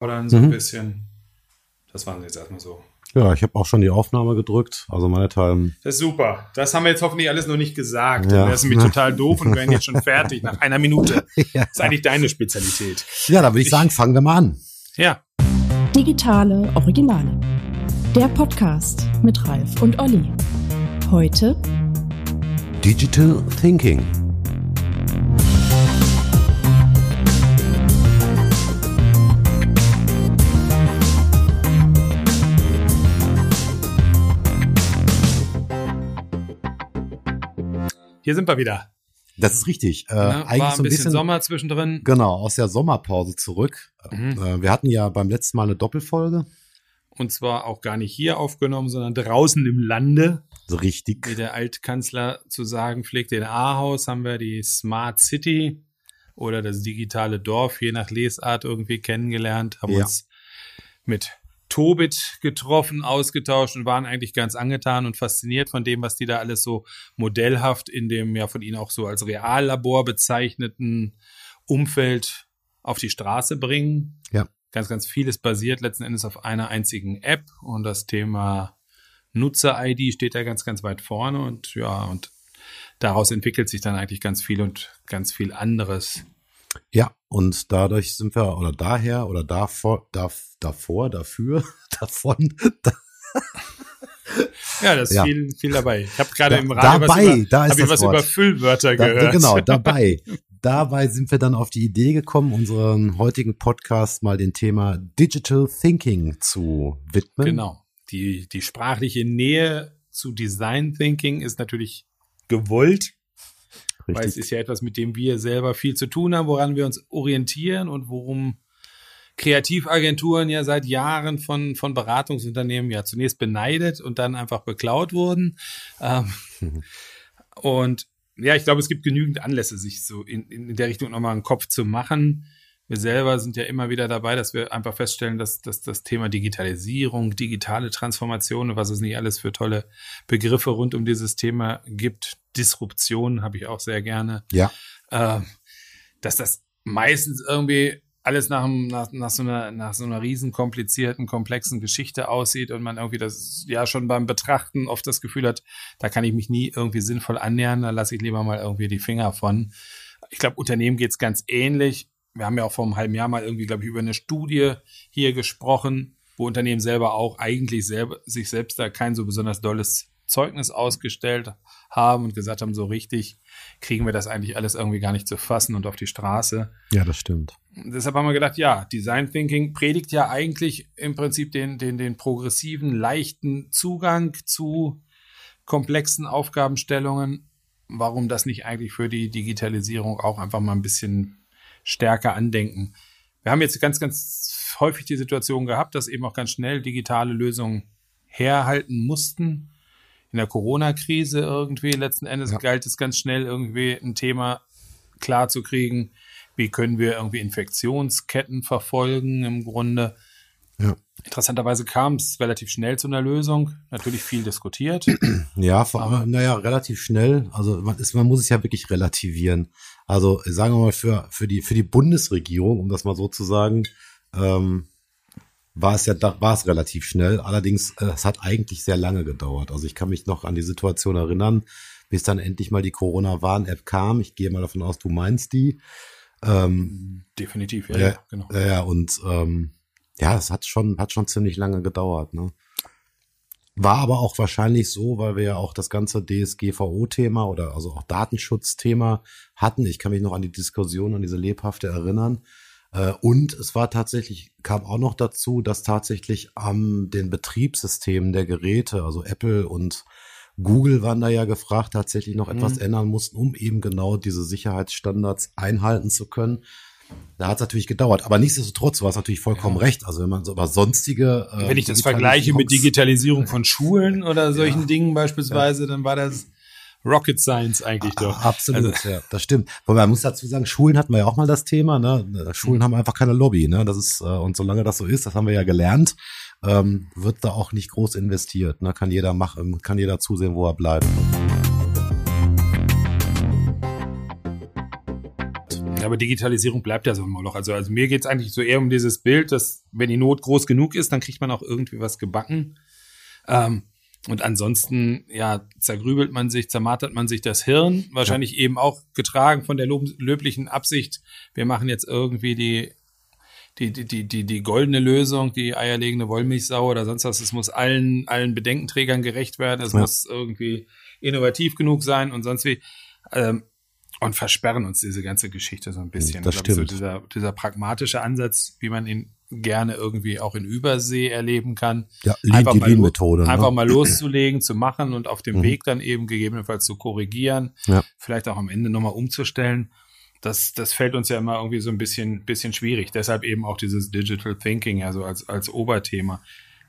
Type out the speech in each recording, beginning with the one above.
plaudern so ein mhm. bisschen. Das waren jetzt erstmal so. Ja, ich habe auch schon die Aufnahme gedrückt. Also meine Teile. Das ist super. Das haben wir jetzt hoffentlich alles noch nicht gesagt. Ja. Das ist nämlich total doof und wir werden jetzt schon fertig nach einer Minute. ja. Das ist eigentlich deine Spezialität. Ja, da würde ich, ich sagen, fangen wir mal an. Ja. Digitale Originale. Der Podcast mit Ralf und Olli. Heute Digital Thinking. Hier sind wir wieder. Das ist richtig. Äh, ja, eigentlich war ein, so ein bisschen, bisschen, Sommer zwischendrin. Genau, aus der Sommerpause zurück. Mhm. Äh, wir hatten ja beim letzten Mal eine Doppelfolge. Und zwar auch gar nicht hier aufgenommen, sondern draußen im Lande. So richtig. Wie der Altkanzler zu sagen pflegt, in Ahaus haben wir die Smart City oder das digitale Dorf, je nach Lesart irgendwie kennengelernt, haben ja. uns mit Tobit getroffen, ausgetauscht und waren eigentlich ganz angetan und fasziniert von dem, was die da alles so modellhaft in dem ja von ihnen auch so als Reallabor bezeichneten Umfeld auf die Straße bringen. Ja. Ganz, ganz vieles basiert letzten Endes auf einer einzigen App und das Thema Nutzer-ID steht da ganz, ganz weit vorne und ja, und daraus entwickelt sich dann eigentlich ganz viel und ganz viel anderes. Ja, und dadurch sind wir, oder daher, oder davor, da, davor, dafür, davon, da, Ja, das ist ja. viel, viel dabei. Ich habe gerade im Radio dabei, was, über, da ist hab was über Füllwörter da, gehört. Genau, dabei. Dabei sind wir dann auf die Idee gekommen, unseren heutigen Podcast mal dem Thema Digital Thinking zu widmen. Genau. Die, die sprachliche Nähe zu Design Thinking ist natürlich gewollt. Richtig. Weil es ist ja etwas, mit dem wir selber viel zu tun haben, woran wir uns orientieren und worum Kreativagenturen ja seit Jahren von, von Beratungsunternehmen ja zunächst beneidet und dann einfach beklaut wurden. Ähm, mhm. Und ja, ich glaube, es gibt genügend Anlässe, sich so in, in der Richtung nochmal einen Kopf zu machen. Wir selber sind ja immer wieder dabei, dass wir einfach feststellen, dass, dass das Thema Digitalisierung, digitale Transformation und was es nicht alles für tolle Begriffe rund um dieses Thema gibt, Disruption habe ich auch sehr gerne. Ja. Äh, dass das meistens irgendwie alles nach, nach, nach, so einer, nach so einer riesen komplizierten, komplexen Geschichte aussieht und man irgendwie das ja schon beim Betrachten oft das Gefühl hat, da kann ich mich nie irgendwie sinnvoll annähern, da lasse ich lieber mal irgendwie die Finger von. Ich glaube, Unternehmen geht's ganz ähnlich. Wir haben ja auch vor einem halben Jahr mal irgendwie, glaube ich, über eine Studie hier gesprochen, wo Unternehmen selber auch eigentlich selber, sich selbst da kein so besonders dolles Zeugnis ausgestellt haben und gesagt haben, so richtig kriegen wir das eigentlich alles irgendwie gar nicht zu fassen und auf die Straße. Ja, das stimmt. deshalb haben wir gedacht, ja, Design Thinking predigt ja eigentlich im Prinzip den, den, den progressiven, leichten Zugang zu komplexen Aufgabenstellungen. Warum das nicht eigentlich für die Digitalisierung auch einfach mal ein bisschen stärker andenken? Wir haben jetzt ganz, ganz häufig die Situation gehabt, dass eben auch ganz schnell digitale Lösungen herhalten mussten in der Corona-Krise irgendwie letzten Endes ja. galt es ganz schnell irgendwie ein Thema klar zu kriegen. Wie können wir irgendwie Infektionsketten verfolgen im Grunde? Interessanterweise kam es relativ schnell zu einer Lösung. Natürlich viel diskutiert. Ja, vor allem, naja, relativ schnell. Also man, ist, man muss es ja wirklich relativieren. Also sagen wir mal für, für, die, für die Bundesregierung, um das mal so zu sagen, ähm, war es ja, war es relativ schnell. Allerdings, äh, es hat eigentlich sehr lange gedauert. Also ich kann mich noch an die Situation erinnern, bis dann endlich mal die Corona-Warn-App kam. Ich gehe mal davon aus, du meinst die. Ähm, Definitiv, ja, ja, genau. Ja, und ähm, ja, es hat schon, hat schon ziemlich lange gedauert. Ne? War aber auch wahrscheinlich so, weil wir ja auch das ganze DSGVO-Thema oder also auch Datenschutzthema hatten. Ich kann mich noch an die Diskussion, an diese lebhafte erinnern. Äh, und es war tatsächlich, kam auch noch dazu, dass tatsächlich am den Betriebssystemen der Geräte, also Apple und Google waren da ja gefragt, tatsächlich noch etwas mhm. ändern mussten, um eben genau diese Sicherheitsstandards einhalten zu können. Da hat es natürlich gedauert, aber nichtsdestotrotz, du hast natürlich vollkommen ja. recht. Also wenn man so über sonstige äh, wenn ich das vergleiche mit Digitalisierung von Schulen oder solchen ja. Dingen beispielsweise, ja. dann war das Rocket Science eigentlich doch. Absolut, also. ja, das stimmt. Wobei man muss dazu sagen, Schulen hatten wir ja auch mal das Thema. Ne? Schulen mhm. haben einfach keine Lobby. Ne? Das ist äh, und solange das so ist, das haben wir ja gelernt, ähm, wird da auch nicht groß investiert. Ne? Kann jeder machen, kann jeder zusehen, wo er bleibt. Aber Digitalisierung bleibt ja so ein Moloch. Also, also mir geht's eigentlich so eher um dieses Bild, dass wenn die Not groß genug ist, dann kriegt man auch irgendwie was gebacken. Ähm, und ansonsten, ja, zergrübelt man sich, zermartert man sich das Hirn, wahrscheinlich eben auch getragen von der löblichen Absicht, wir machen jetzt irgendwie die, die, die, die, die, die goldene Lösung, die eierlegende Wollmilchsau oder sonst was. Es muss allen, allen Bedenkenträgern gerecht werden, es Ja. muss irgendwie innovativ genug sein und sonst wie. Ähm, und versperren uns diese ganze Geschichte so ein bisschen. Das stimmt. So dieser, dieser pragmatische Ansatz, wie man ihn gerne irgendwie auch in Übersee erleben kann. Ja, Einfach die mal Lean-Methode. Einfach Ne? mal loszulegen, zu machen und auf dem Mhm. Weg dann eben gegebenenfalls zu korrigieren, Ja. vielleicht auch am Ende nochmal umzustellen. Das, das fällt uns ja immer irgendwie so ein bisschen, bisschen schwierig. Deshalb eben auch dieses Digital Thinking, ja, so als, als Oberthema.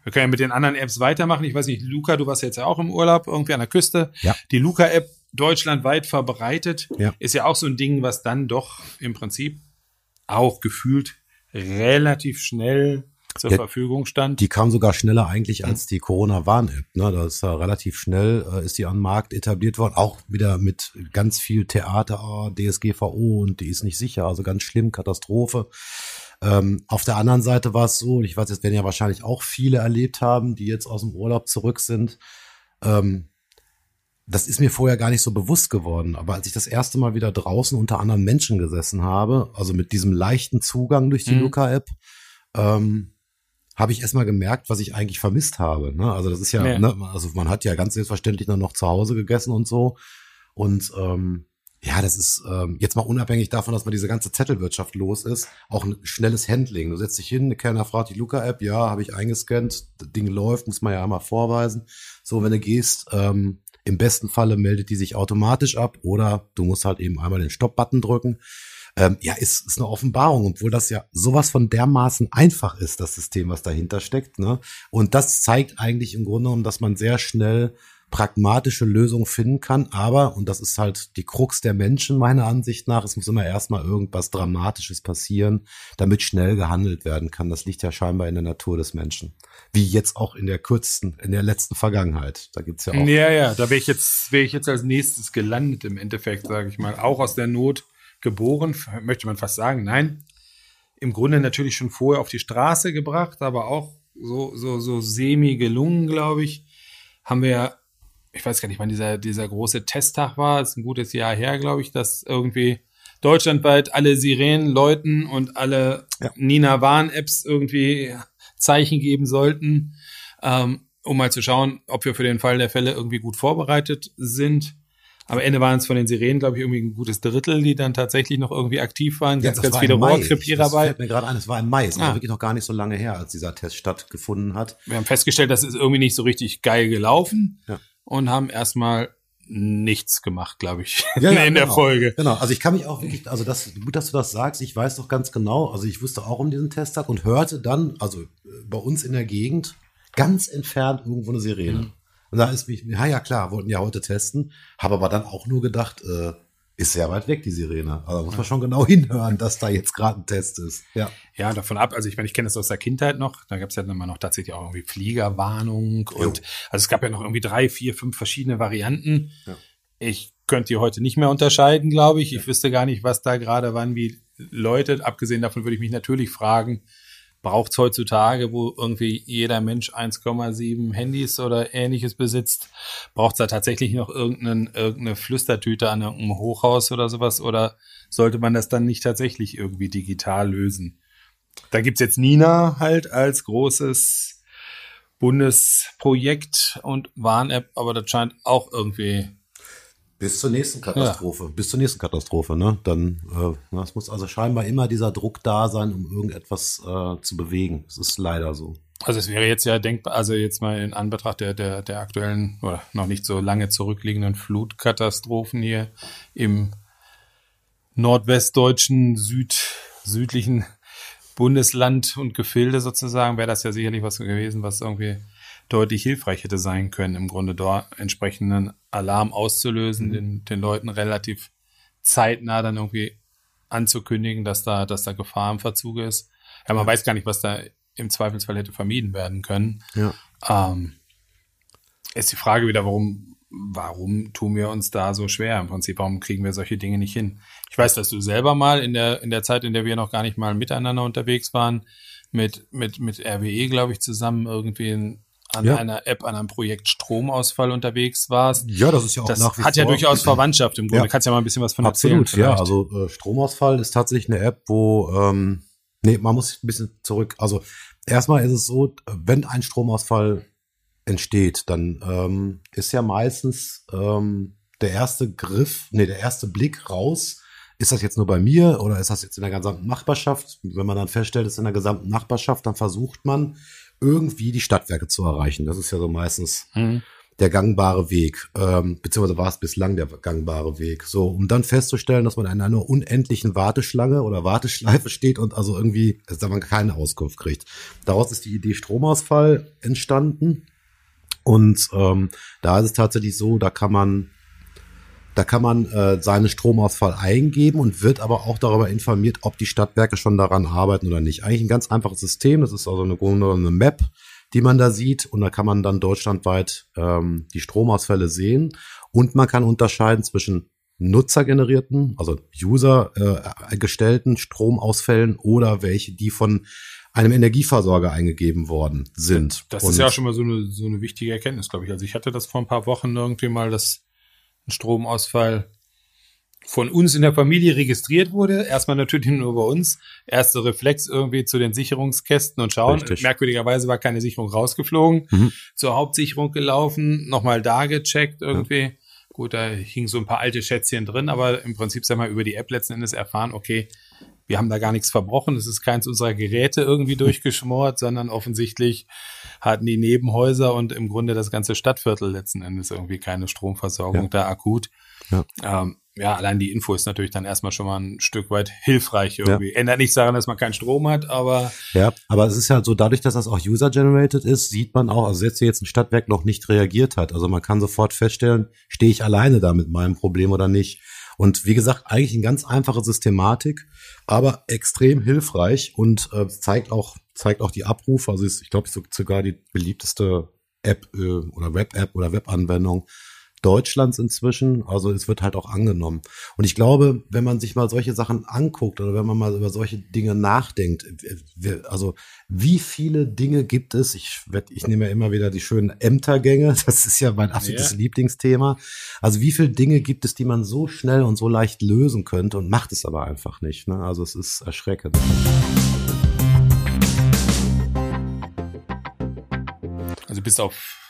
Wir können ja mit den anderen Apps weitermachen. Ich weiß nicht, Luca, du warst jetzt ja auch im Urlaub irgendwie an der Küste. Ja. Die Luca-App deutschlandweit verbreitet, Ja. ist ja auch so ein Ding, was dann doch im Prinzip auch gefühlt relativ schnell zur Ja, Verfügung stand. Die kam sogar schneller eigentlich als die Corona-Warn-App. Ne? Das ist ja relativ schnell, äh, ist die am Markt etabliert worden. Auch wieder mit ganz viel Theater, DSGVO und die ist nicht sicher. Also ganz schlimm, Katastrophe. Ähm, auf der anderen Seite war es so, ich weiß, das werden ja wahrscheinlich auch viele erlebt haben, die jetzt aus dem Urlaub zurück sind. Ähm, das ist mir vorher gar nicht so bewusst geworden. Aber als ich das erste Mal wieder draußen unter anderen Menschen gesessen habe, also mit diesem leichten Zugang durch die Mhm. Luca-App, ähm, habe ich erstmal gemerkt, was ich eigentlich vermisst habe. Ne? Also das ist ja, Ja. Ne, also man hat ja ganz selbstverständlich dann noch zu Hause gegessen und so. Und ähm, ja, das ist ähm, jetzt mal unabhängig davon, dass man diese ganze Zettelwirtschaft los ist, auch ein schnelles Handling. Du setzt dich hin, der Kellner fragt die Luca-App, ja, habe ich eingescannt, das Ding läuft, muss man ja einmal vorweisen. So, wenn du gehst, ähm, im besten Falle meldet die sich automatisch ab oder du musst halt eben einmal den Stopp-Button drücken. Ähm, ja, ist, ist eine Offenbarung, obwohl das ja sowas von dermaßen einfach ist, das System, was dahinter steckt. Ne? Und das zeigt eigentlich im Grunde genommen, dass man sehr schnell pragmatische Lösungen finden kann. Aber, und das ist halt die Krux der Menschen meiner Ansicht nach, es muss immer erstmal irgendwas Dramatisches passieren, damit schnell gehandelt werden kann. Das liegt ja scheinbar in der Natur des Menschen. Wie jetzt auch in der kürzesten, in der letzten Vergangenheit. Da gibt's ja auch. Ja, ja, da wäre ich jetzt, wäre ich jetzt als nächstes gelandet im Endeffekt, sage ich mal. Auch aus der Not geboren, möchte man fast sagen. Nein, im Grunde natürlich schon vorher auf die Straße gebracht, aber auch so, so, so semi gelungen, glaube ich. Haben wir ja, ich weiß gar nicht, wann dieser, dieser große Testtag war, ist ein gutes Jahr her, glaube ich, dass irgendwie deutschlandweit alle Sirenen läuten und alle Ja. Nina Warn-Apps irgendwie Zeichen geben sollten, ähm, um mal zu schauen, ob wir für den Fall der Fälle irgendwie gut vorbereitet sind. Am Ende waren es von den Sirenen, glaube ich, irgendwie ein gutes Drittel, die dann tatsächlich noch irgendwie aktiv waren. Ganz, das ganz war viele. Rohrkrepierer Das bei. fällt mir gerade ein, es war im Mai. Es Ah. war wirklich noch gar nicht so lange her, als dieser Test stattgefunden hat. Wir haben festgestellt, das ist irgendwie nicht so richtig geil gelaufen Ja. Und haben erstmal nichts gemacht, glaube ich, Ja, ja, in der genau. Folge. Genau, also ich kann mich auch wirklich, also das, gut, dass du das sagst, ich weiß doch ganz genau, also ich wusste auch um diesen Testtag und hörte dann, also äh, bei uns in der Gegend, ganz entfernt irgendwo eine Sirene. Mhm. Und da ist mich, ja, ja klar, wollten ja heute testen, habe aber dann auch nur gedacht, äh, ist sehr weit weg, die Sirene. Also da muss man schon genau hinhören, dass da jetzt gerade ein Test ist. Ja. Ja, davon ab, also ich meine, ich kenne das aus der Kindheit noch, da gab es ja dann immer noch tatsächlich auch irgendwie Fliegerwarnung und also es gab ja noch irgendwie drei, vier, fünf verschiedene Varianten. Ja. Ich könnte die heute nicht mehr unterscheiden, glaube ich. Ich wüsste gar nicht, was da gerade wann wie läutet. Abgesehen davon würde ich mich natürlich fragen, braucht es heutzutage, wo irgendwie jeder Mensch 1,7 Handys oder ähnliches besitzt, braucht es da tatsächlich noch irgendeine Flüstertüte an irgendeinem Hochhaus oder sowas? Oder sollte man das dann nicht tatsächlich irgendwie digital lösen? Da gibt's jetzt Nina halt als großes Bundesprojekt und Warn-App, aber das scheint auch irgendwie. Bis zur nächsten Katastrophe. Bis zur nächsten Katastrophe, ne? Dann, äh, es muss also scheinbar immer dieser Druck da sein, um irgendetwas äh, zu bewegen. Es ist leider so. Also es wäre jetzt ja denkbar, also jetzt mal in Anbetracht der, der, der aktuellen oder noch nicht so lange zurückliegenden Flutkatastrophen hier im nordwestdeutschen, süd, südlichen Bundesland und Gefilde sozusagen, wäre das ja sicherlich was gewesen, was irgendwie deutlich hilfreich hätte sein können, im Grunde dort entsprechenden Alarm auszulösen, den, den Leuten relativ zeitnah dann irgendwie anzukündigen, dass da, dass da Gefahr im Verzuge ist. Ja, man weiß gar nicht, was da im Zweifelsfall hätte vermieden werden können. Ja. Ähm, ist die Frage wieder, warum warum tun wir uns da so schwer? Im Prinzip, warum kriegen wir solche Dinge nicht hin? Ich weiß, dass du selber mal in der, in der Zeit, in der wir noch gar nicht mal miteinander unterwegs waren, mit, mit, mit RWE, glaube ich, zusammen irgendwie in, an ja. einer App, an einem Projekt Stromausfall unterwegs warst. Ja, das ist ja auch das nach wie hat vor. ja durchaus Verwandtschaft im Grunde. Ja. Kannst ja mal ein bisschen was von Absolut, erzählen. Absolut, ja. Also äh, Stromausfall ist tatsächlich eine App, wo ähm, nee, man muss ein bisschen zurück. Also erstmal ist es so, wenn ein Stromausfall entsteht, dann ähm, ist ja meistens ähm, der erste Griff, nee, der erste Blick raus. Ist das jetzt nur bei mir oder ist das jetzt in der gesamten Nachbarschaft? Wenn man dann feststellt, es ist in der gesamten Nachbarschaft, dann versucht man irgendwie die Stadtwerke zu erreichen. Das ist ja so meistens mhm. der gangbare Weg, ähm, beziehungsweise war es bislang der gangbare Weg. So, um dann festzustellen, dass man in einer unendlichen Warteschlange oder Warteschleife steht und also irgendwie, dass man keine Auskunft kriegt. Daraus ist die Idee Stromausfall entstanden. Und ähm, da ist es tatsächlich so, da kann man da kann man äh, seinen Stromausfall eingeben und wird aber auch darüber informiert, ob die Stadtwerke schon daran arbeiten oder nicht. Eigentlich ein ganz einfaches System. Das ist also eine, eine Map, die man da sieht. Und da kann man dann deutschlandweit ähm, die Stromausfälle sehen. Und man kann unterscheiden zwischen nutzergenerierten, also User äh, gestellten Stromausfällen oder welche, die von einem Energieversorger eingegeben worden sind. Das ist ja schon mal so eine, so eine wichtige Erkenntnis, glaube ich. Also ich hatte das vor ein paar Wochen irgendwie mal, dass ein Stromausfall von uns in der Familie registriert wurde. Erstmal natürlich nur bei uns. Erster Reflex irgendwie zu den Sicherungskästen und schauen. Richtig. Merkwürdigerweise war keine Sicherung rausgeflogen. Mhm. Zur Hauptsicherung gelaufen, nochmal da gecheckt irgendwie. Ja. Gut, da hing so ein paar alte Schätzchen drin, aber im Prinzip, sag mal, über die App letzten Endes erfahren, okay, wir haben da gar nichts verbrochen, es ist keins unserer Geräte irgendwie durchgeschmort, sondern offensichtlich hatten die Nebenhäuser und im Grunde das ganze Stadtviertel letzten Endes irgendwie keine Stromversorgung ja. da akut. Ja. Ähm, ja, allein die Info ist natürlich dann erstmal schon mal ein Stück weit hilfreich irgendwie. Ja. Ändert nichts daran, dass man keinen Strom hat, aber. Ja, aber es ist ja so, dadurch, dass das auch user-generated ist, sieht man auch, also selbst wenn jetzt ein Stadtwerk noch nicht reagiert hat, also man kann sofort feststellen, stehe ich alleine da mit meinem Problem oder nicht. Und wie gesagt, eigentlich eine ganz einfache Systematik, aber extrem hilfreich und äh, zeigt auch zeigt auch die Abrufe. Also ist, ich glaube, sogar die beliebteste App äh, oder Web-App oder Webanwendung Deutschlands inzwischen. Also es wird halt auch angenommen. Und ich glaube, wenn man sich mal solche Sachen anguckt oder wenn man mal über solche Dinge nachdenkt, also wie viele Dinge gibt es? Ich, ich nehme ja immer wieder die schönen Ämtergänge. Das ist ja mein absolutes ja. Lieblingsthema. Also wie viele Dinge gibt es, die man so schnell und so leicht lösen könnte und macht es aber einfach nicht. Ne? Also es ist erschreckend. Also bis auf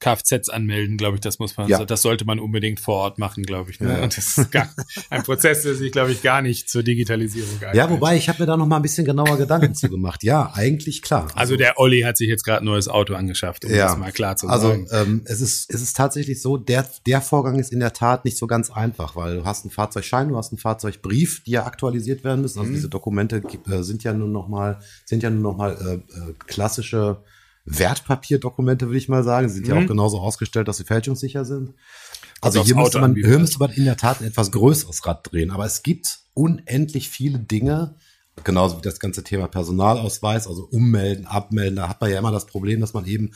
Kfz anmelden, glaube ich, das muss man, ja. das sollte man unbedingt vor Ort machen, glaube ich. Ne? Ja. Und das ist gar, ein Prozess, der sich, glaube ich, gar nicht zur Digitalisierung eignet. Ja, wobei ich habe mir da noch mal ein bisschen genauer Gedanken zu gemacht. Ja, eigentlich klar. Also, also der Olli hat sich jetzt gerade ein neues Auto angeschafft, um ja. das mal klar zu also, sagen. Also ähm, es ist es ist tatsächlich so, der der Vorgang ist in der Tat nicht so ganz einfach, weil du hast einen Fahrzeugschein, du hast einen Fahrzeugbrief, die ja aktualisiert werden müssen. Also mhm. diese Dokumente äh, sind ja nur noch mal sind ja nur noch mal äh, äh, klassische Wertpapierdokumente, würde ich mal sagen. Sie sind mhm. ja auch mhm. genauso ausgestellt, dass sie fälschungssicher sind. Also, also hier müsste, man, hier müsste man in der Tat ein etwas größeres Rad drehen. Aber es gibt unendlich viele Dinge, genauso wie das ganze Thema Personalausweis, also ummelden, abmelden. Da hat man ja immer das Problem, dass man eben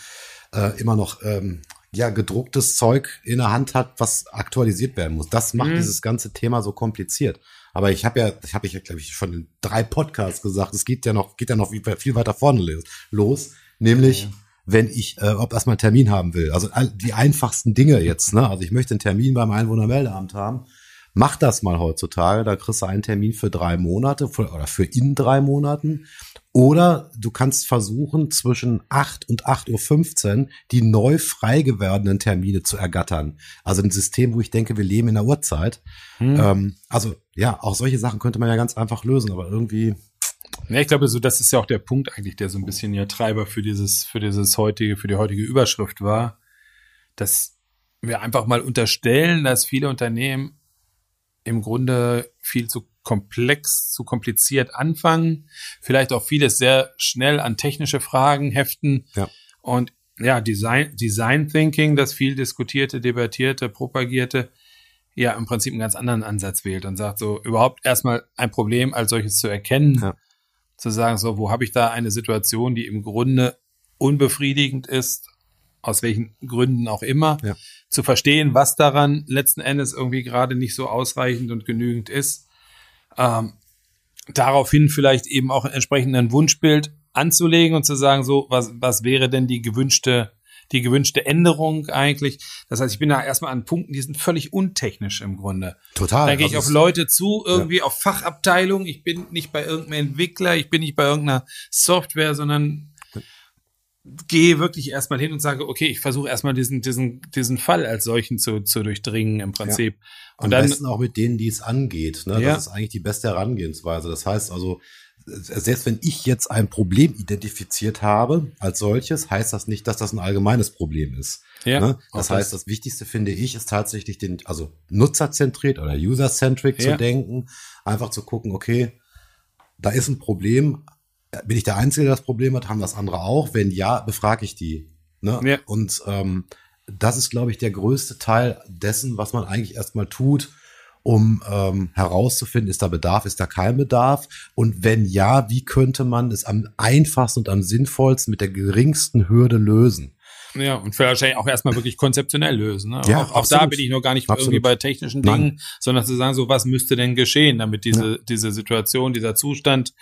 äh, immer noch ähm, ja gedrucktes Zeug in der Hand hat, was aktualisiert werden muss. Das macht mhm. dieses ganze Thema so kompliziert. Aber ich habe ja, ich habe ich ja, glaube ich, schon in drei Podcasts gesagt, es geht ja noch, geht ja noch viel weiter vorne los. Nämlich, ja. wenn ich, äh, ob erstmal einen Termin haben will. Also die einfachsten Dinge jetzt, ne? Also ich möchte einen Termin beim Einwohnermeldeamt haben. Mach das mal heutzutage, da kriegst du einen Termin für drei Monate für, oder für in drei Monaten. Oder du kannst versuchen, zwischen 8 und 8.15 Uhr die neu frei gewordenen Termine zu ergattern. Also ein System, wo ich denke, wir leben in der Uhrzeit. Hm. Ähm, also ja, auch solche Sachen könnte man ja ganz einfach lösen, aber irgendwie ja, ich glaube, so das ist ja auch der Punkt eigentlich, der so ein bisschen ja Treiber für dieses, für dieses heutige, für die heutige Überschrift war, dass wir einfach mal unterstellen, dass viele Unternehmen im Grunde viel zu komplex, zu kompliziert anfangen, vielleicht auch vieles sehr schnell an technische Fragen heften. Ja. und ja, Design, Design Thinking, das viel diskutierte, debattierte, propagierte, ja, im Prinzip einen ganz anderen Ansatz wählt und sagt so, überhaupt erstmal ein Problem als solches zu erkennen, ja zu sagen, so, wo habe ich da eine Situation, die im Grunde unbefriedigend ist, aus welchen Gründen auch immer, Ja. zu verstehen, was daran letzten Endes irgendwie gerade nicht so ausreichend und genügend ist. Ähm, daraufhin vielleicht eben auch entsprechend ein Wunschbild anzulegen und zu sagen, so, was, was wäre denn die gewünschte, die gewünschte Änderung eigentlich? Das heißt, ich bin da erstmal an Punkten, die sind völlig untechnisch im Grunde. Total. Da gehe ich Also auf Leute zu, irgendwie auf Fachabteilung. Ich bin nicht bei irgendeinem Entwickler, ich bin nicht bei irgendeiner Software, sondern gehe wirklich erstmal hin und sage, okay, ich versuche erstmal diesen, diesen, diesen Fall als solchen zu, zu durchdringen im Prinzip. Am Und dann, besten auch mit denen, die es angeht. Ne? Ja. Das ist eigentlich die beste Herangehensweise. Das heißt also, selbst wenn ich jetzt ein Problem identifiziert habe als solches, heißt das nicht, dass das ein allgemeines Problem ist. ja, ne? Das heißt, das Wichtigste finde ich, ist tatsächlich den, also nutzerzentriert oder user-centric Ja. zu denken, einfach zu gucken, okay, da ist ein Problem. Bin ich der Einzige, der das Problem hat? Haben das andere auch? Wenn ja, befrage ich die. Ne? Ja. Und ähm, das ist, glaube ich, der größte Teil dessen, was man eigentlich erstmal tut, um ähm, herauszufinden, ist da Bedarf, ist da kein Bedarf? Und wenn ja, wie könnte man es am einfachsten und am sinnvollsten mit der geringsten Hürde lösen? Ja, und wahrscheinlich auch erstmal wirklich konzeptionell lösen. Ne? Ja, auch, auch da bin ich noch gar nicht Absolut. irgendwie bei technischen Nein. Dingen, sondern zu sagen, so was müsste denn geschehen, damit diese, diese Situation, dieser Zustand,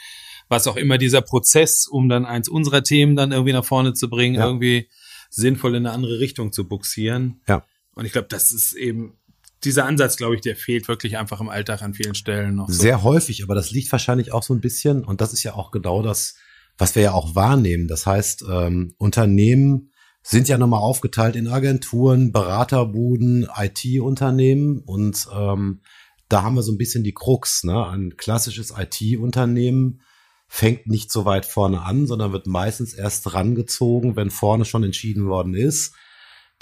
was auch immer dieser Prozess, um dann eins unserer Themen dann irgendwie nach vorne zu bringen, Ja. irgendwie sinnvoll in eine andere Richtung zu buxieren. Ja. Und ich glaube, das ist eben dieser Ansatz, glaube ich, der fehlt wirklich einfach im Alltag an vielen Stellen noch. So. Sehr häufig, aber das liegt wahrscheinlich auch so ein bisschen, und das ist ja auch genau das, was wir ja auch wahrnehmen. Das heißt, ähm, Unternehmen sind ja nochmal aufgeteilt in Agenturen, Beraterbuden, IT-Unternehmen und ähm, da haben wir so ein bisschen die Krux. Ne? Ein klassisches IT-Unternehmen fängt nicht so weit vorne an, sondern wird meistens erst rangezogen, wenn vorne schon entschieden worden ist.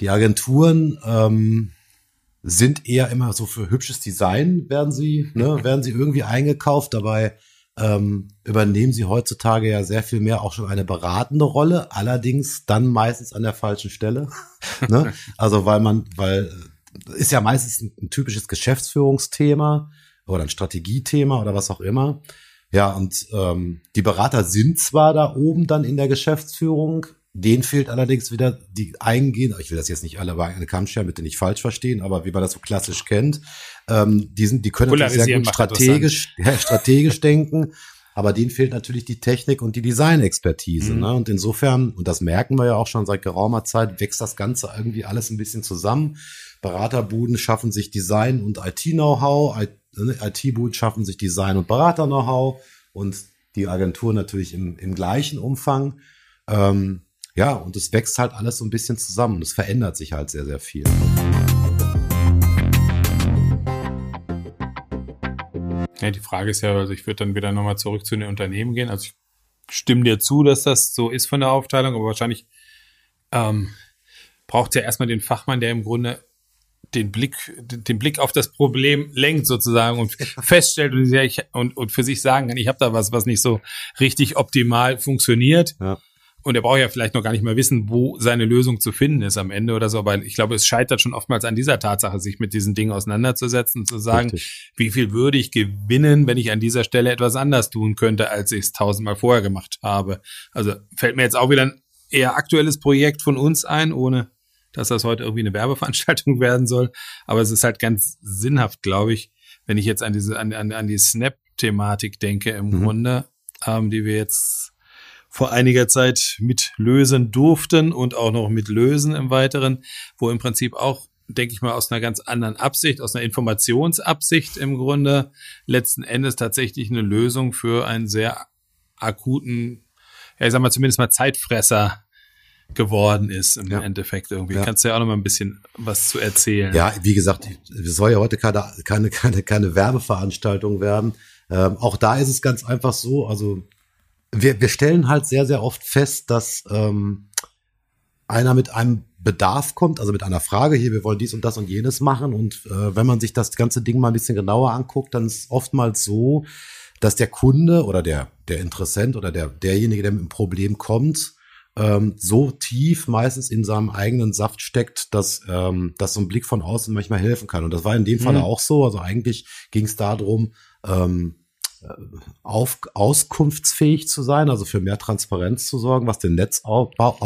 Die Agenturen ähm, sind eher immer so für hübsches Design, werden sie, ne, werden sie irgendwie eingekauft. Dabei ähm, übernehmen sie heutzutage ja sehr viel mehr auch schon eine beratende Rolle, allerdings dann meistens an der falschen Stelle. ne? Also weil man, weil äh, ist ja meistens ein, ein typisches Geschäftsführungsthema oder ein Strategiethema oder was auch immer. Ja, und ähm, die Berater sind zwar da oben dann in der Geschäftsführung, denen fehlt allerdings wieder die eingehende, ich will das jetzt nicht alle bei scheren, bitte nicht falsch verstehen, aber wie man das so klassisch kennt, ähm, die, sind, die können natürlich sehr gut strategisch, ja, strategisch denken, aber denen fehlt natürlich die Technik und die Designexpertise. Mhm. Ne? Und insofern, und das merken wir ja auch schon seit geraumer Zeit, wächst das Ganze irgendwie alles ein bisschen zusammen. Beraterbuden schaffen sich Design und IT-Know-how, ne, IT-Buden schaffen sich Design und Berater-Know-how und die Agentur natürlich im, im gleichen Umfang. Ähm, ja, und es wächst halt alles so ein bisschen zusammen. Es verändert sich halt sehr, sehr viel. Ja, die Frage ist ja, also ich würde dann wieder nochmal zurück zu den Unternehmen gehen. Also ich stimme dir zu, dass das so ist von der Aufteilung, aber wahrscheinlich ähm, braucht ja erstmal den Fachmann, der im Grunde den Blick, den Blick auf das Problem lenkt sozusagen und feststellt und, und, und für sich sagen kann, ich habe da was, was nicht so richtig optimal funktioniert. Ja. Und er braucht ja vielleicht noch gar nicht mal wissen, wo seine Lösung zu finden ist am Ende oder so. Aber ich glaube, es scheitert schon oftmals an dieser Tatsache, sich mit diesen Dingen auseinanderzusetzen und zu sagen, Richtig. wie viel würde ich gewinnen, wenn ich an dieser Stelle etwas anders tun könnte, als ich es tausendmal vorher gemacht habe. Also fällt mir jetzt auch wieder ein eher aktuelles Projekt von uns ein, ohne dass das heute irgendwie eine Werbeveranstaltung werden soll. Aber es ist halt ganz sinnhaft, glaube ich, wenn ich jetzt an diese, an, an, an die Snap-Thematik denke im Mhm. Grunde, ähm, die wir jetzt vor einiger Zeit mit lösen durften und auch noch mit lösen im Weiteren, wo im Prinzip auch, denke ich mal, aus einer ganz anderen Absicht, aus einer Informationsabsicht im Grunde letzten Endes tatsächlich eine Lösung für einen sehr akuten, ja, ich sag mal zumindest mal Zeitfresser geworden ist im Ja. Endeffekt irgendwie. Ja. Kannst du ja auch noch mal ein bisschen was zu erzählen. Ja, wie gesagt, es soll ja heute keine, keine, keine, keine Werbeveranstaltung werden. Ähm, auch da ist es ganz einfach so, also wir, wir stellen halt sehr, sehr oft fest, dass ähm, einer mit einem Bedarf kommt, also mit einer Frage, hier, wir wollen dies und das und jenes machen. Und äh, wenn man sich das ganze Ding mal ein bisschen genauer anguckt, dann ist oftmals so, dass der Kunde oder der, der Interessent oder der, derjenige, der mit einem Problem kommt, ähm, so tief meistens in seinem eigenen Saft steckt, dass, ähm, dass so ein Blick von außen manchmal helfen kann. Und das war in dem Mhm. auch so. Also eigentlich ging es darum, ähm, auf, auskunftsfähig zu sein, also für mehr Transparenz zu sorgen, was den Netzausbau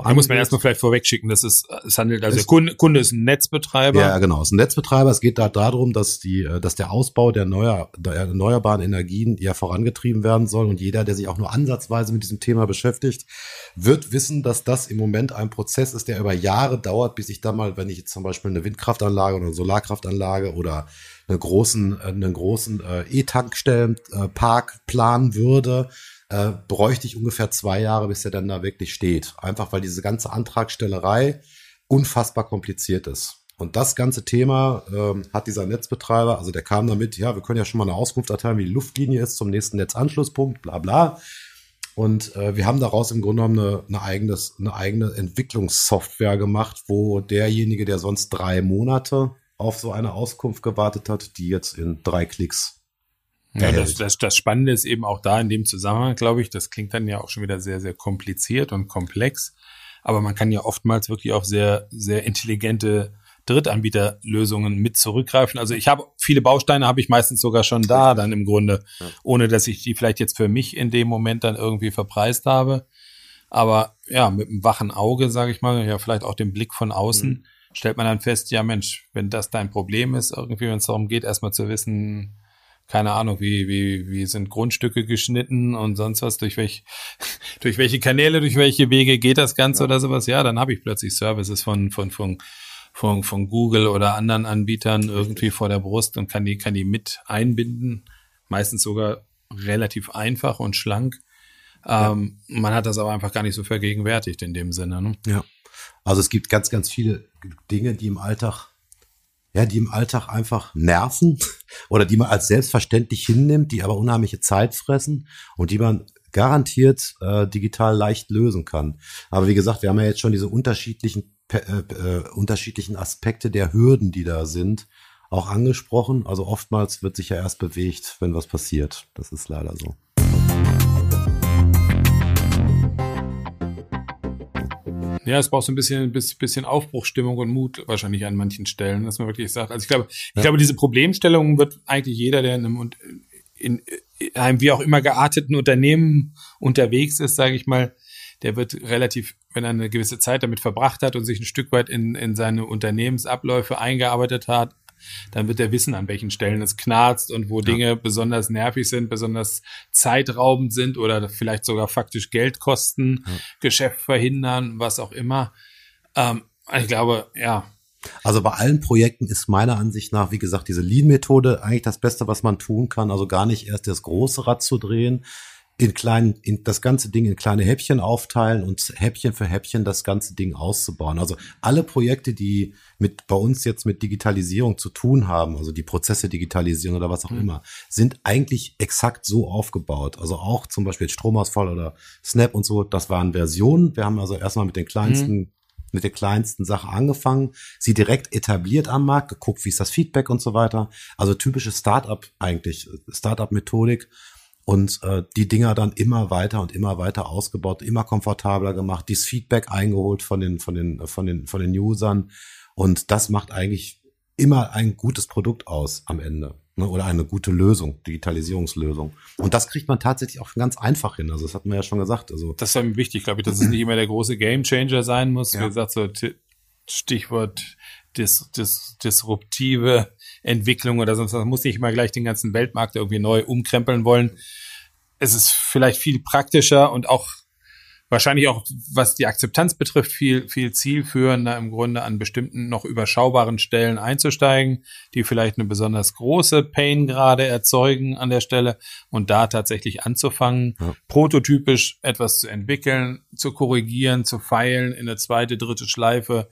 angeht. Da muss man erstmal vielleicht vorwegschicken, dass es, es handelt, also der Kunde, Kunde ist ein Netzbetreiber. Ja, genau, es ist ein Netzbetreiber. Es geht da darum, dass die, dass der Ausbau der, neuer, der erneuerbaren Energien ja vorangetrieben werden soll und jeder, der sich auch nur ansatzweise mit diesem Thema beschäftigt, wird wissen, dass das im Moment ein Prozess ist, der über Jahre dauert, bis ich da mal, wenn ich jetzt zum Beispiel eine Windkraftanlage oder eine Solarkraftanlage oder einen großen, einen großen äh, E-Tankstellenpark planen würde, äh, bräuchte ich ungefähr zwei Jahre, bis er dann da wirklich steht. Einfach weil diese ganze Antragstellerei unfassbar kompliziert ist. Und das ganze Thema ähm, hat dieser Netzbetreiber, also der kam damit, ja, wir können ja schon mal eine Auskunft erteilen, wie die Luftlinie ist zum nächsten Netzanschlusspunkt, bla bla. Und äh, wir haben daraus im Grunde genommen eine, eine, eigenes, eine eigene Entwicklungssoftware gemacht, wo derjenige, der sonst drei Monate auf so eine Auskunft gewartet hat, die jetzt in drei Klicks. Ja, das, das, das Spannende ist eben auch da in dem Zusammenhang, glaube ich, das klingt dann ja auch schon wieder sehr, sehr kompliziert und komplex. Aber man kann ja oftmals wirklich auf sehr, sehr intelligente Drittanbieterlösungen mit zurückgreifen. Also ich habe viele Bausteine habe ich meistens sogar schon da dann im Grunde, ohne dass ich die vielleicht jetzt für mich in dem Moment dann irgendwie verpreist habe. Aber ja, mit einem wachen Auge, sage ich mal, ja, vielleicht auch dem Blick von außen, mhm stellt man dann fest, ja Mensch, wenn das dein Problem ist, irgendwie, wenn es darum geht, erstmal zu wissen, keine Ahnung, wie, wie, wie sind Grundstücke geschnitten und sonst was, durch welche, durch welche Kanäle, durch welche Wege geht das Ganze ja. oder sowas, ja, dann habe ich plötzlich Services von, von, von, von, von Google oder anderen Anbietern irgendwie vor der Brust und kann die, kann die mit einbinden. Meistens sogar relativ einfach und schlank. Ja. Ähm, man hat das aber einfach gar nicht so vergegenwärtigt in dem Sinne. Ne? Ja. Also es gibt ganz, ganz viele Dinge, die im Alltag, ja, die im Alltag einfach nerven oder die man als selbstverständlich hinnimmt, die aber unheimliche Zeit fressen und die man garantiert äh, digital leicht lösen kann. Aber wie gesagt, wir haben ja jetzt schon diese unterschiedlichen äh, äh, unterschiedlichen Aspekte der Hürden, die da sind, auch angesprochen. Also oftmals wird sich ja erst bewegt, wenn was passiert. Das ist leider so. Ja, es braucht so ein bisschen, bisschen Aufbruchstimmung und Mut wahrscheinlich an manchen Stellen, dass man wirklich sagt. Also ich glaube, ich glaube, diese Problemstellung wird eigentlich jeder, der in einem, in, in einem wie auch immer gearteten Unternehmen unterwegs ist, sage ich mal, der wird relativ, wenn er eine gewisse Zeit damit verbracht hat und sich ein Stück weit in, in seine Unternehmensabläufe eingearbeitet hat, dann wird er wissen, an welchen Stellen es knarzt und wo ja. Dinge besonders nervig sind, besonders zeitraubend sind oder vielleicht sogar faktisch Geld kosten, ja. Geschäft verhindern, was auch immer. Ähm, ich glaube, ja. Also bei allen Projekten ist meiner Ansicht nach, wie gesagt, diese Lean-Methode eigentlich das Beste, was man tun kann. Also gar nicht erst das große Rad zu drehen, in kleinen, in das ganze Ding in kleine Häppchen aufteilen und Häppchen für Häppchen das ganze Ding auszubauen. Also alle Projekte, die mit bei uns jetzt mit Digitalisierung zu tun haben, also die Prozesse digitalisieren oder was auch mhm. immer, sind eigentlich exakt so aufgebaut. Also auch zum Beispiel Stromausfall oder Snap und so, das waren Versionen. Wir haben also erstmal mit den kleinsten mhm mit der kleinsten Sache angefangen, sie direkt etabliert am Markt, geguckt, wie ist das Feedback und so weiter. Also typische Startup eigentlich, Startup-Methodik und äh, die Dinger dann immer weiter und immer weiter ausgebaut, immer komfortabler gemacht, dieses Feedback eingeholt von den von den von den von den Usern und das macht eigentlich immer ein gutes Produkt aus am Ende ne? oder eine gute Lösung, Digitalisierungslösung. Und das kriegt man tatsächlich auch ganz einfach hin. Also das hatten wir ja schon gesagt. Also das ist ja wichtig, glaube ich, dass es nicht immer der große Gamechanger sein muss. Ja. Wie gesagt, so Stichwort dis, dis, disruptive Entwicklung oder sonst was. Man muss nicht immer gleich den ganzen Weltmarkt irgendwie neu umkrempeln wollen. Es ist vielleicht viel praktischer und auch wahrscheinlich auch, was die Akzeptanz betrifft, viel, viel zielführender im Grunde an bestimmten noch überschaubaren Stellen einzusteigen, die vielleicht eine besonders große Pain gerade erzeugen an der Stelle und da tatsächlich anzufangen, ja. prototypisch etwas zu entwickeln, zu korrigieren, zu feilen, in eine zweite, dritte Schleife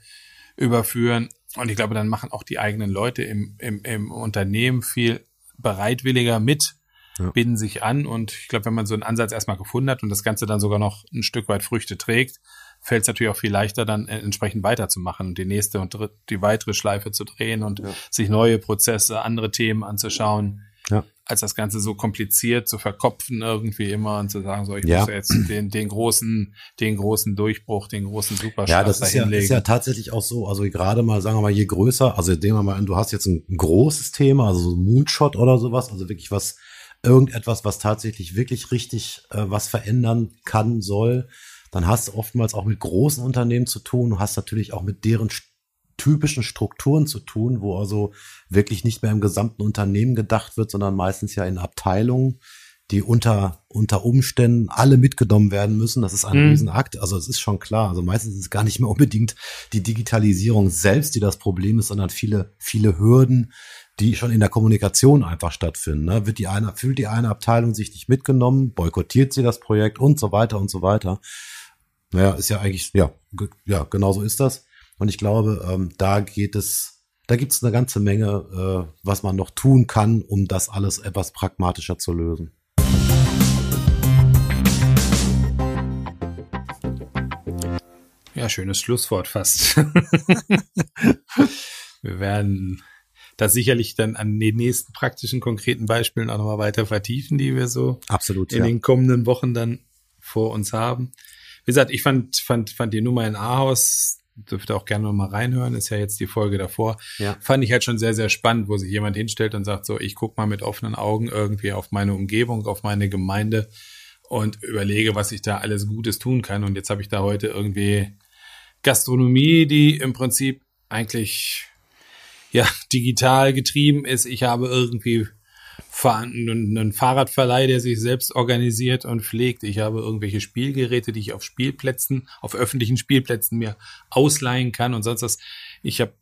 überführen und ich glaube, dann machen auch die eigenen Leute im, im, im Unternehmen viel bereitwilliger mit, ja. binden sich an. Und ich glaube, wenn man so einen Ansatz erstmal gefunden hat und das Ganze dann sogar noch ein Stück weit Früchte trägt, fällt es natürlich auch viel leichter, dann entsprechend weiterzumachen und die nächste und die weitere Schleife zu drehen und ja. sich neue Prozesse, andere Themen anzuschauen. Ja als das Ganze so kompliziert zu verkopfen irgendwie immer und zu sagen, so ich ja. muss jetzt den, den großen, den großen Durchbruch, den großen Superschlag Ja, das ist ja, ist ja tatsächlich auch so, also gerade mal, sagen wir mal, je größer, also nehmen wir mal an, du hast jetzt ein großes Thema, also so Moonshot oder sowas, also wirklich was irgendetwas, was tatsächlich wirklich richtig äh, was verändern kann, soll, dann hast du oftmals auch mit großen Unternehmen zu tun. Du hast natürlich auch mit deren typischen Strukturen zu tun, wo also wirklich nicht mehr im gesamten Unternehmen gedacht wird, sondern meistens ja in Abteilungen, die unter, unter Umständen alle mitgenommen werden müssen. Das ist ein mhm. Riesenakt. Also es ist schon klar. Also meistens ist es gar nicht mehr unbedingt die Digitalisierung selbst, die das Problem ist, sondern viele, viele Hürden, die schon in der Kommunikation einfach stattfinden. Ne? Wird die eine, fühlt die eine Abteilung sich nicht mitgenommen, boykottiert sie das Projekt und so weiter und so weiter. Naja, ist ja eigentlich, ja, ja, genau so ist das. Und ich glaube, ähm, da geht es, da gibt es eine ganze Menge, äh, was man noch tun kann, um das alles etwas pragmatischer zu lösen. Ja, schönes Schlusswort fast. Wir werden das sicherlich dann an den nächsten praktischen, konkreten Beispielen auch nochmal weiter vertiefen, die wir so Absolut, in ja. den kommenden Wochen dann vor uns haben. Wie gesagt, ich fand, fand, fand die Nummer in Ahaus, dürfte auch gerne nochmal reinhören, ist ja jetzt die Folge davor, ja. fand ich halt schon sehr, sehr spannend, wo sich jemand hinstellt und sagt so, ich gucke mal mit offenen Augen irgendwie auf meine Umgebung, auf meine Gemeinde und überlege, was ich da alles Gutes tun kann. Und jetzt habe ich da heute irgendwie Gastronomie, die im Prinzip eigentlich ja digital getrieben ist. Ich habe irgendwie einen Fahrradverleih, der sich selbst organisiert und pflegt. Ich habe irgendwelche Spielgeräte, die ich auf Spielplätzen, auf öffentlichen Spielplätzen mir ausleihen kann und sonst was. Ich habe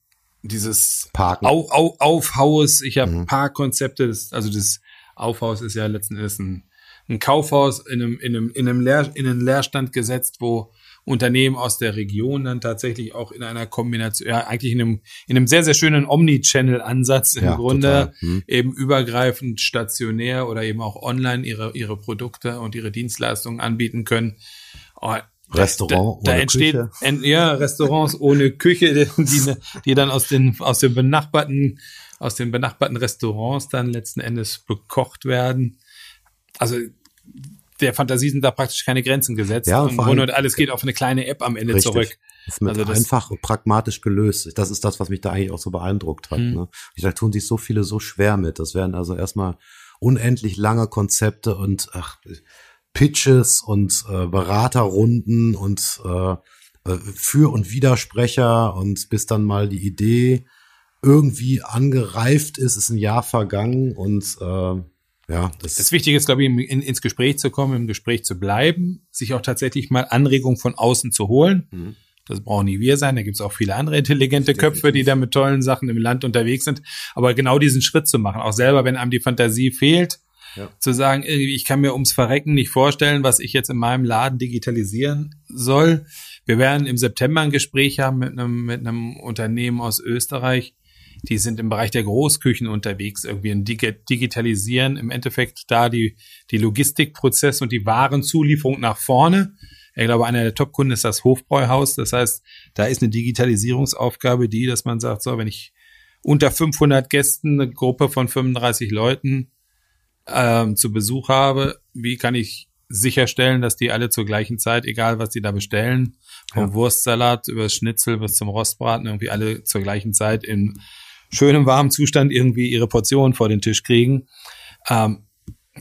dieses Parken. Au, Au, Aufhaus, ich habe mhm. Parkkonzepte, das, also das Aufhaus ist ja letzten Endes ein, ein Kaufhaus in einem, in einem, in einem Leer, in einen Leerstand gesetzt, wo Unternehmen aus der Region dann tatsächlich auch in einer Kombination, ja, eigentlich in einem, in einem sehr, sehr schönen Omnichannel-Ansatz im ja, Grunde hm. eben übergreifend stationär oder eben auch online ihre, ihre Produkte und ihre Dienstleistungen anbieten können. Oh, Restaurant da, da ohne entsteht, Küche. Ja, Restaurants ohne Küche, die, die dann aus den, aus den benachbarten, aus den benachbarten Restaurants dann letzten Endes bekocht werden. Also der Fantasie sind da praktisch keine Grenzen gesetzt. Ja, und, und alles geht auf eine kleine App am Ende richtig. zurück. Das ist also das einfach pragmatisch gelöst. Das ist das, was mich da eigentlich auch so beeindruckt hat. Mhm. Ne? Ich sage, tun sich so viele so schwer mit. Das werden also erstmal unendlich lange Konzepte und ach, Pitches und äh, Beraterrunden und äh, äh Für- und Widersprecher und bis dann mal die Idee irgendwie angereift ist, ist ein Jahr vergangen und äh, ja, das, das Wichtige ist, glaube ich, in, ins Gespräch zu kommen, im Gespräch zu bleiben, sich auch tatsächlich mal Anregungen von außen zu holen. Mhm. Das brauchen nie wir sein. Da gibt es auch viele andere intelligente Köpfe, die da mit tollen Sachen im Land unterwegs sind. Aber genau diesen Schritt zu machen, auch selber, wenn einem die Fantasie fehlt, ja. zu sagen, ich kann mir ums Verrecken nicht vorstellen, was ich jetzt in meinem Laden digitalisieren soll. Wir werden im September ein Gespräch haben mit einem, mit einem Unternehmen aus Österreich, die sind im Bereich der Großküchen unterwegs, irgendwie ein Digitalisieren, im Endeffekt da die, die Logistikprozesse und die Warenzulieferung nach vorne. Ich glaube, einer der Top-Kunden ist das Hofbräuhaus. Das heißt, da ist eine Digitalisierungsaufgabe, die, dass man sagt, so, wenn ich unter 500 Gästen eine Gruppe von 35 Leuten ähm, zu Besuch habe, wie kann ich sicherstellen, dass die alle zur gleichen Zeit, egal was die da bestellen, vom ja. Wurstsalat über das Schnitzel bis zum Rostbraten, irgendwie alle zur gleichen Zeit in schönem warmen Zustand irgendwie ihre Portion vor den Tisch kriegen. Ähm,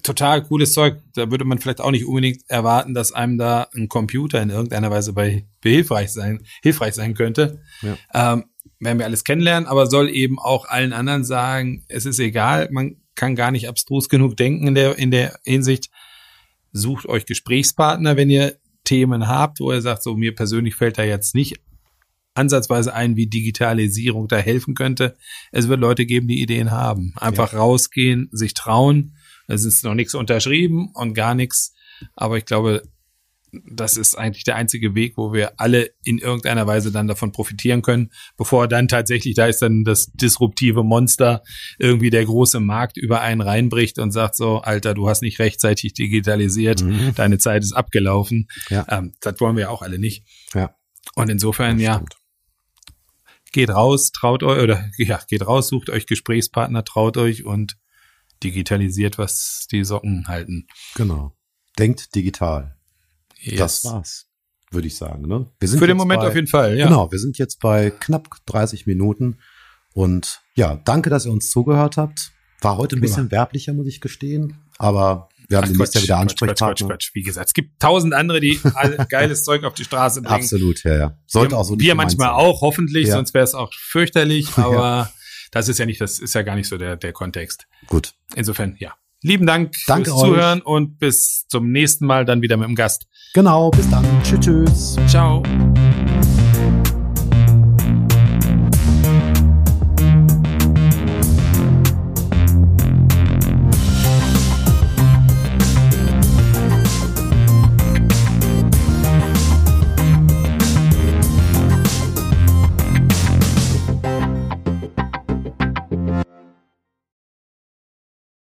total cooles Zeug. Da würde man vielleicht auch nicht unbedingt erwarten, dass einem da ein Computer in irgendeiner Weise bei behilfreich sein, hilfreich sein könnte. Ja. Ähm, werden wir alles kennenlernen, aber soll eben auch allen anderen sagen, es ist egal, man kann gar nicht abstrus genug denken in der, in der Hinsicht. Sucht euch Gesprächspartner, wenn ihr Themen habt, wo ihr sagt, so mir persönlich fällt da jetzt nicht ansatzweise ein, wie Digitalisierung da helfen könnte. Es wird Leute geben, die Ideen haben. Einfach ja. rausgehen, sich trauen. Es ist noch nichts unterschrieben und gar nichts. Aber ich glaube, das ist eigentlich der einzige Weg, wo wir alle in irgendeiner Weise dann davon profitieren können, bevor dann tatsächlich, da ist dann das disruptive Monster, irgendwie der große Markt über einen reinbricht und sagt so, Alter, du hast nicht rechtzeitig digitalisiert, mhm. deine Zeit ist abgelaufen. Ja. Ähm, das wollen wir ja auch alle nicht. Ja. Und insofern, ja, geht raus, traut euch, oder ja, geht raus, sucht euch Gesprächspartner, traut euch und digitalisiert, was die Socken halten. Genau. Denkt digital. Yes. Das war's, würde ich sagen. Ne? Wir sind Für den Moment bei, auf jeden Fall, ja. Genau, wir sind jetzt bei knapp 30 Minuten. Und ja, danke, dass ihr uns zugehört habt. War heute ein bisschen werblicher, muss ich gestehen. Aber wir haben Ach, demnächst ja Quatsch, wieder Quatsch, Quatsch, Ansprechpartner. Quatsch, Quatsch. Wie gesagt, es gibt tausend andere, die geiles Zeug auf die Straße bringen. Absolut, ja, ja. Sollte wir, auch so nicht Wir manchmal sein. auch, hoffentlich, Ja. sonst wäre es auch fürchterlich, aber das ist ja nicht, das ist ja gar nicht so der, der Kontext. Gut. Insofern, ja. Lieben Dank Danke fürs euch. Zuhören und bis zum nächsten Mal dann wieder mit dem Gast. Genau, bis dann. Tschüss, tschüss. Ciao.